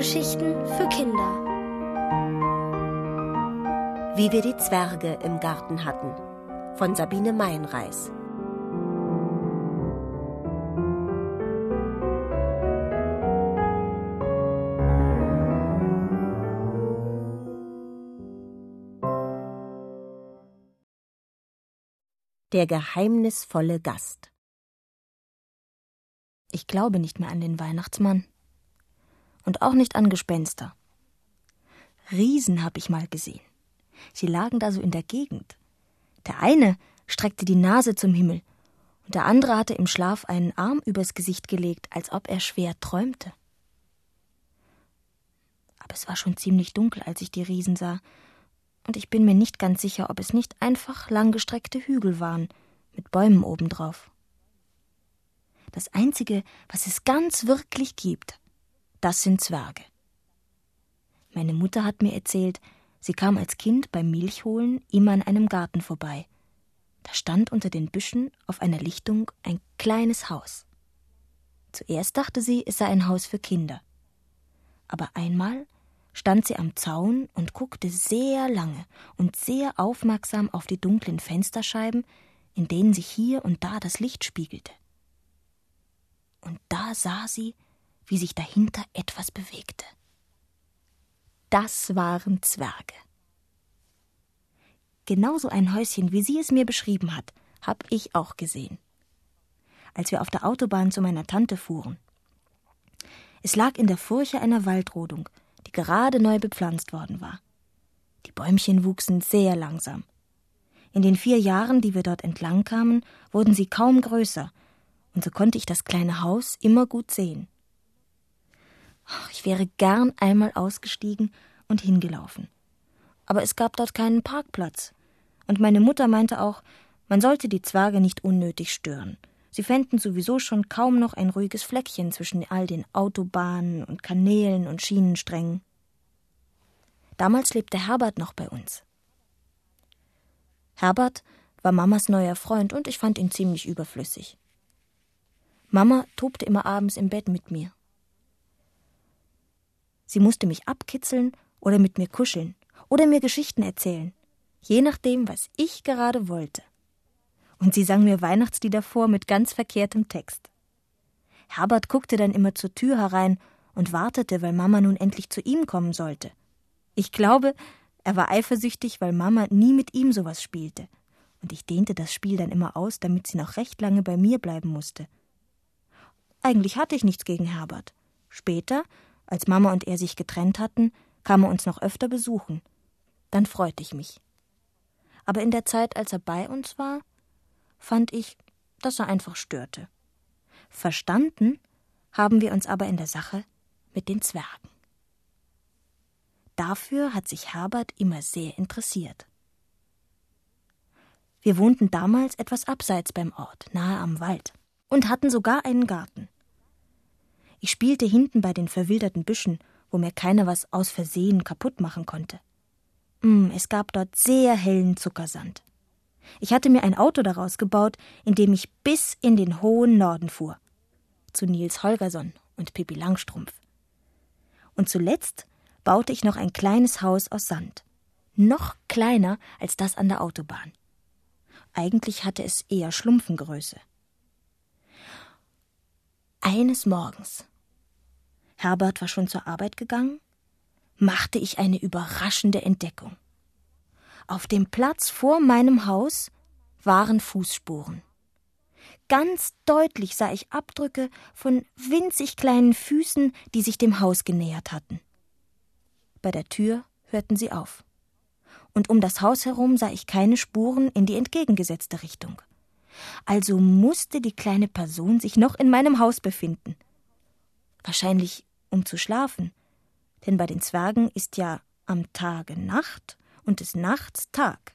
Hörgeschichten für Kinder. Wie wir die Zwerge im Garten hatten von Sabine Meinreis. Der geheimnisvolle Gast. Ich glaube nicht mehr an den Weihnachtsmann. Und auch nicht an Gespenster. Riesen habe ich mal gesehen. Sie lagen da so in der Gegend. Der eine streckte die Nase zum Himmel, und der andere hatte im Schlaf einen Arm übers Gesicht gelegt, als ob er schwer träumte. Aber es war schon ziemlich dunkel, als ich die Riesen sah, und ich bin mir nicht ganz sicher, ob es nicht einfach langgestreckte Hügel waren, mit Bäumen obendrauf. Das Einzige, was es ganz wirklich gibt, das sind Zwerge. Meine Mutter hat mir erzählt, sie kam als Kind beim Milchholen immer an einem Garten vorbei. Da stand unter den Büschen auf einer Lichtung ein kleines Haus. Zuerst dachte sie, es sei ein Haus für Kinder. Aber einmal stand sie am Zaun und guckte sehr lange und sehr aufmerksam auf die dunklen Fensterscheiben, in denen sich hier und da das Licht spiegelte und da sah sie, wie sich dahinter etwas bewegte. Das waren Zwerge. Genauso ein Häuschen, wie sie es mir beschrieben hat, hab ich auch gesehen. Als wir auf der Autobahn zu meiner Tante fuhren. Es lag in der Furche einer Waldrodung, die gerade neu bepflanzt worden war. Die Bäumchen wuchsen sehr langsam. In den vier Jahren, die wir dort entlang kamen, wurden sie kaum größer und so konnte ich das kleine Haus immer gut sehen. Ich wäre gern einmal ausgestiegen und hingelaufen. Aber es gab dort keinen Parkplatz. Und meine Mutter meinte auch, man sollte die Zwerge nicht unnötig stören. Sie fänden sowieso schon kaum noch ein ruhiges Fleckchen zwischen all den Autobahnen und Kanälen und Schienensträngen. Damals lebte Herbert noch bei uns. Herbert war Mamas neuer Freund und ich fand ihn ziemlich überflüssig. Mama tobte immer abends im Bett mit mir. Sie musste mich abkitzeln oder mit mir kuscheln oder mir Geschichten erzählen, je nachdem, was ich gerade wollte. Und sie sang mir Weihnachtslieder vor mit ganz verkehrtem Text. Herbert guckte dann immer zur Tür herein und wartete, weil Mama nun endlich zu ihm kommen sollte. Ich glaube, er war eifersüchtig, weil Mama nie mit ihm sowas spielte. Und ich dehnte das Spiel dann immer aus, damit sie noch recht lange bei mir bleiben musste. Eigentlich hatte ich nichts gegen Herbert. Später, als Mama und er sich getrennt hatten, kam er uns noch öfter besuchen. Dann freute ich mich. Aber in der Zeit, als er bei uns war, fand ich, dass er einfach störte. Verstanden haben wir uns aber in der Sache mit den Zwergen. Dafür hat sich Herbert immer sehr interessiert. Wir wohnten damals etwas abseits beim Ort, nahe am Wald und hatten sogar einen Garten. Ich spielte hinten bei den verwilderten Büschen, wo mir keiner was aus Versehen kaputt machen konnte. Mm, es gab dort sehr hellen Zuckersand. Ich hatte mir ein Auto daraus gebaut, in dem ich bis in den hohen Norden fuhr. Zu Nils Holgersson und Pippi Langstrumpf. Und zuletzt baute ich noch ein kleines Haus aus Sand. Noch kleiner als das an der Autobahn. Eigentlich hatte es eher Schlumpfengröße. Eines Morgens, Herbert war schon zur Arbeit gegangen, machte ich eine überraschende Entdeckung. Auf dem Platz vor meinem Haus waren Fußspuren. Ganz deutlich sah ich Abdrücke von winzig kleinen Füßen, die sich dem Haus genähert hatten. Bei der Tür hörten sie auf. Und um das Haus herum sah ich keine Spuren in die entgegengesetzte Richtung. Also musste die kleine Person sich noch in meinem Haus befinden. Wahrscheinlich um zu schlafen, denn bei den Zwergen ist ja am Tage Nacht und des Nachts Tag.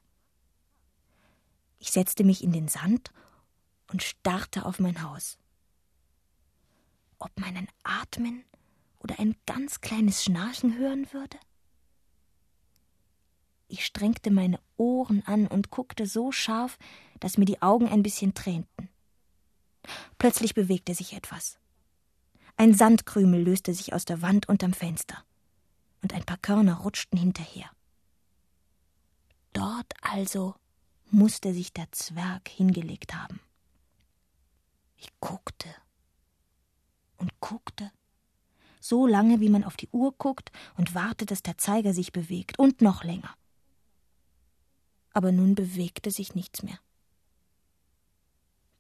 Ich setzte mich in den Sand und starrte auf mein Haus. Ob man ein Atmen oder ein ganz kleines Schnarchen hören würde? Ich strengte meine Ohren an und guckte so scharf, dass mir die Augen ein bisschen tränten. Plötzlich bewegte sich etwas. Ein Sandkrümel löste sich aus der Wand unterm Fenster. Und ein paar Körner rutschten hinterher. Dort also musste sich der Zwerg hingelegt haben. Ich guckte und guckte, so lange, wie man auf die Uhr guckt und wartet, dass der Zeiger sich bewegt, und noch länger. Aber nun bewegte sich nichts mehr.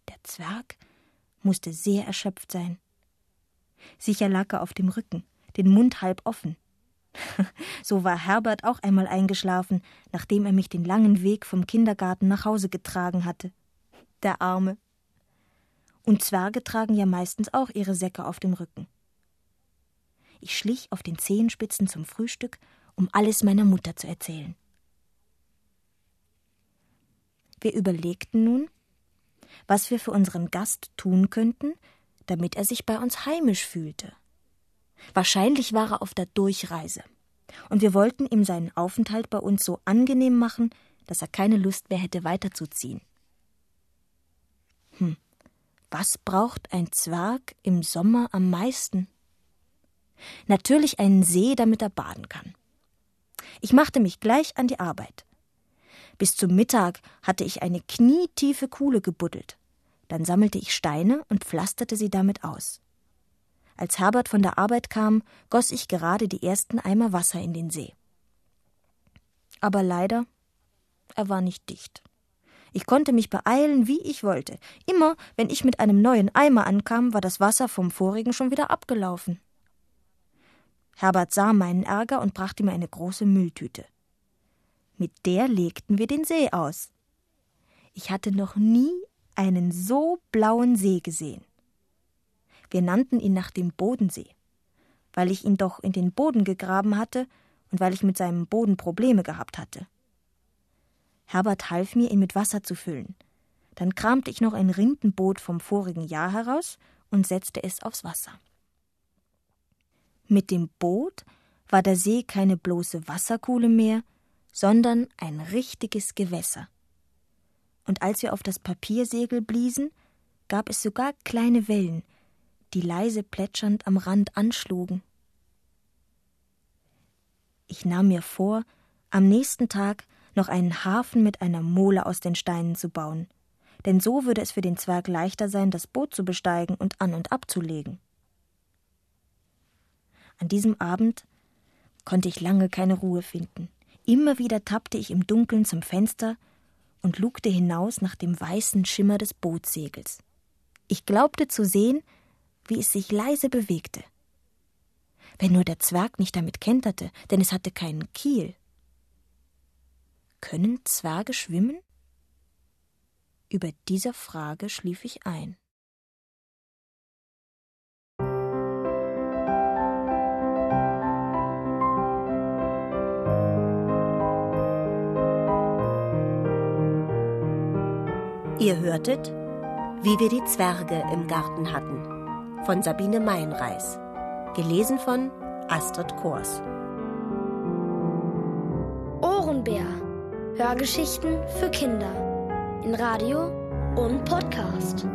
Der Zwerg musste sehr erschöpft sein. Sicher lag er auf dem Rücken, den Mund halb offen. so war Herbert auch einmal eingeschlafen, nachdem er mich den langen Weg vom Kindergarten nach Hause getragen hatte. Der Arme. Und Zwerge tragen ja meistens auch ihre Säcke auf dem Rücken. Ich schlich auf den Zehenspitzen zum Frühstück, um alles meiner Mutter zu erzählen. Wir überlegten nun, was wir für unseren Gast tun könnten, damit er sich bei uns heimisch fühlte. Wahrscheinlich war er auf der Durchreise, und wir wollten ihm seinen Aufenthalt bei uns so angenehm machen, dass er keine Lust mehr hätte weiterzuziehen. Hm, was braucht ein Zwerg im Sommer am meisten? Natürlich einen See, damit er baden kann. Ich machte mich gleich an die Arbeit. Bis zum Mittag hatte ich eine knietiefe Kuhle gebuddelt. Dann sammelte ich Steine und pflasterte sie damit aus. Als Herbert von der Arbeit kam, goss ich gerade die ersten Eimer Wasser in den See. Aber leider, er war nicht dicht. Ich konnte mich beeilen, wie ich wollte. Immer, wenn ich mit einem neuen Eimer ankam, war das Wasser vom vorigen schon wieder abgelaufen. Herbert sah meinen Ärger und brachte mir eine große Mülltüte. Mit der legten wir den See aus. Ich hatte noch nie einen so blauen See gesehen. Wir nannten ihn nach dem Bodensee, weil ich ihn doch in den Boden gegraben hatte und weil ich mit seinem Boden Probleme gehabt hatte. Herbert half mir, ihn mit Wasser zu füllen. Dann kramte ich noch ein Rindenboot vom vorigen Jahr heraus und setzte es aufs Wasser. Mit dem Boot war der See keine bloße Wasserkuhle mehr, sondern ein richtiges Gewässer. Und als wir auf das Papiersegel bliesen, gab es sogar kleine Wellen, die leise plätschernd am Rand anschlugen. Ich nahm mir vor, am nächsten Tag noch einen Hafen mit einer Mole aus den Steinen zu bauen, denn so würde es für den Zwerg leichter sein, das Boot zu besteigen und an und abzulegen. An diesem Abend konnte ich lange keine Ruhe finden. Immer wieder tappte ich im Dunkeln zum Fenster und lugte hinaus nach dem weißen Schimmer des Bootssegels. Ich glaubte zu sehen, wie es sich leise bewegte. Wenn nur der Zwerg nicht damit kenterte, denn es hatte keinen Kiel. Können Zwerge schwimmen? Über dieser Frage schlief ich ein. Ihr hörtet, wie wir die Zwerge im Garten hatten, von Sabine Meinreis, gelesen von Astrid Kors. Ohrenbär. Hörgeschichten für Kinder in Radio und Podcast.